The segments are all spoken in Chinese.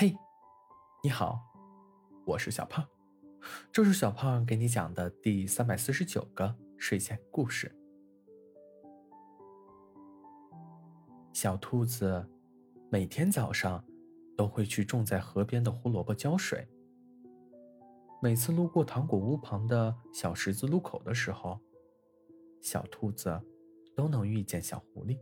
嘿，你好，我是小胖，这是小胖给你讲的第三百四十九个睡前故事。小兔子每天早上都会去种在河边的胡萝卜浇水。每次路过糖果屋旁的小十字路口的时候，小兔子都能遇见小狐狸。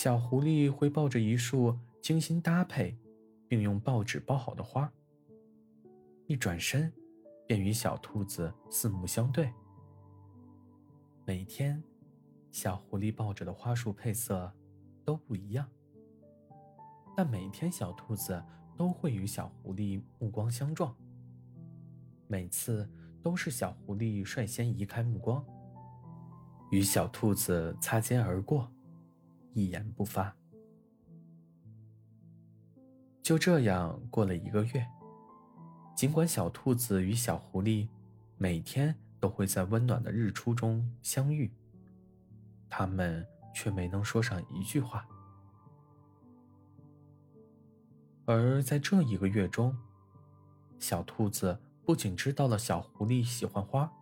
小狐狸会抱着一束精心搭配，并用报纸包好的花，一转身便与小兔子四目相对。每天，小狐狸抱着的花束配色都不一样，但每天小兔子都会与小狐狸目光相撞。每次都是小狐狸率先移开目光，与小兔子擦肩而过。一言不发。就这样过了一个月，尽管小兔子与小狐狸每天都会在温暖的日出中相遇，他们却没能说上一句话。而在这一个月中，小兔子不仅知道了小狐狸喜欢花，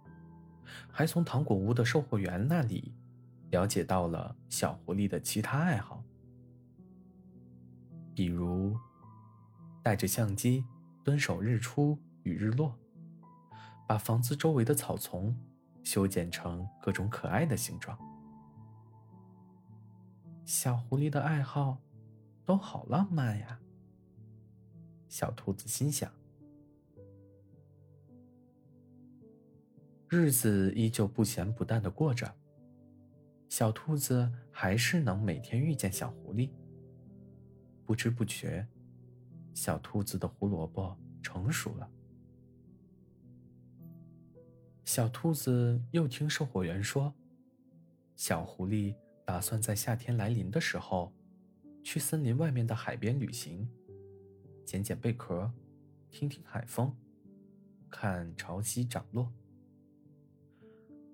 还从糖果屋的售货员那里。了解到了小狐狸的其他爱好，比如带着相机蹲守日出与日落，把房子周围的草丛修剪成各种可爱的形状。小狐狸的爱好都好浪漫呀！小兔子心想。日子依旧不咸不淡的过着。小兔子还是能每天遇见小狐狸。不知不觉，小兔子的胡萝卜成熟了。小兔子又听售货员说，小狐狸打算在夏天来临的时候，去森林外面的海边旅行，捡捡贝壳，听听海风，看潮汐涨落，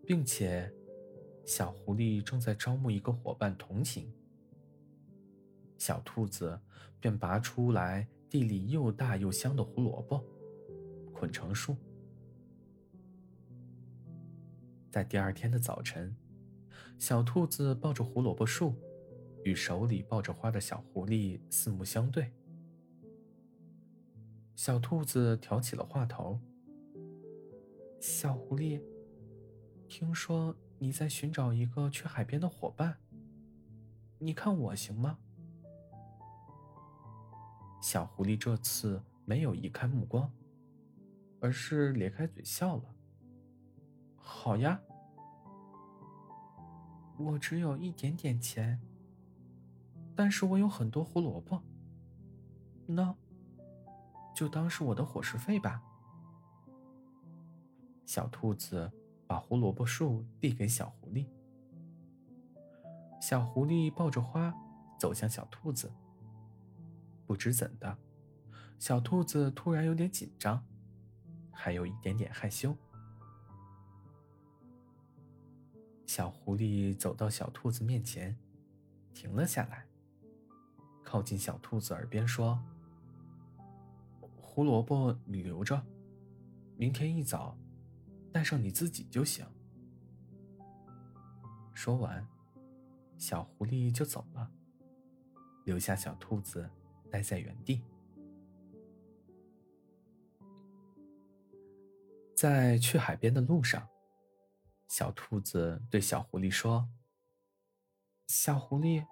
并且。小狐狸正在招募一个伙伴同行，小兔子便拔出来地里又大又香的胡萝卜，捆成束。在第二天的早晨，小兔子抱着胡萝卜树，与手里抱着花的小狐狸四目相对。小兔子挑起了话头：“小狐狸，听说……”你在寻找一个去海边的伙伴，你看我行吗？小狐狸这次没有移开目光，而是咧开嘴笑了。好呀，我只有一点点钱，但是我有很多胡萝卜，那就当是我的伙食费吧。小兔子。把胡萝卜树递给小狐狸，小狐狸抱着花走向小兔子。不知怎的，小兔子突然有点紧张，还有一点点害羞。小狐狸走到小兔子面前，停了下来，靠近小兔子耳边说：“胡萝卜你留着，明天一早。”带上你自己就行。说完，小狐狸就走了，留下小兔子待在原地。在去海边的路上，小兔子对小狐狸说：“小狐狸，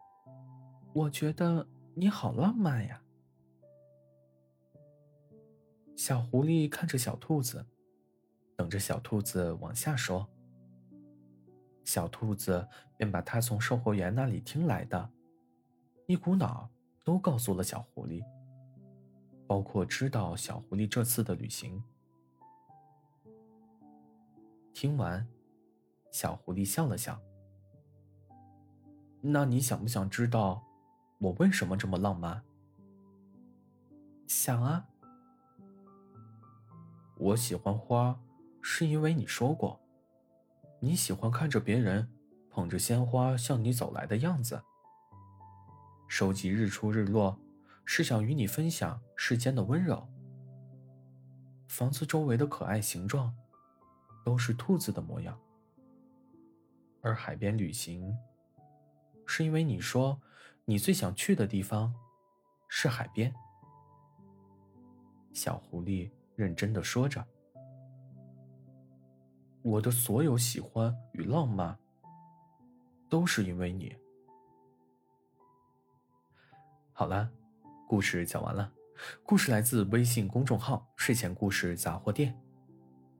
我觉得你好浪漫呀。”小狐狸看着小兔子。等着小兔子往下说，小兔子便把他从售货员那里听来的，一股脑都告诉了小狐狸，包括知道小狐狸这次的旅行。听完，小狐狸笑了笑。那你想不想知道我为什么这么浪漫？想啊，我喜欢花。是因为你说过，你喜欢看着别人捧着鲜花向你走来的样子。收集日出日落，是想与你分享世间的温柔。房子周围的可爱形状，都是兔子的模样。而海边旅行，是因为你说你最想去的地方是海边。小狐狸认真的说着：“我的所有喜欢与浪漫，都是因为你。”好了，故事讲完了。故事来自微信公众号“睡前故事杂货店”。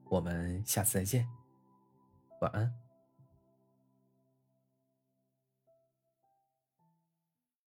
我们下次再见，晚安。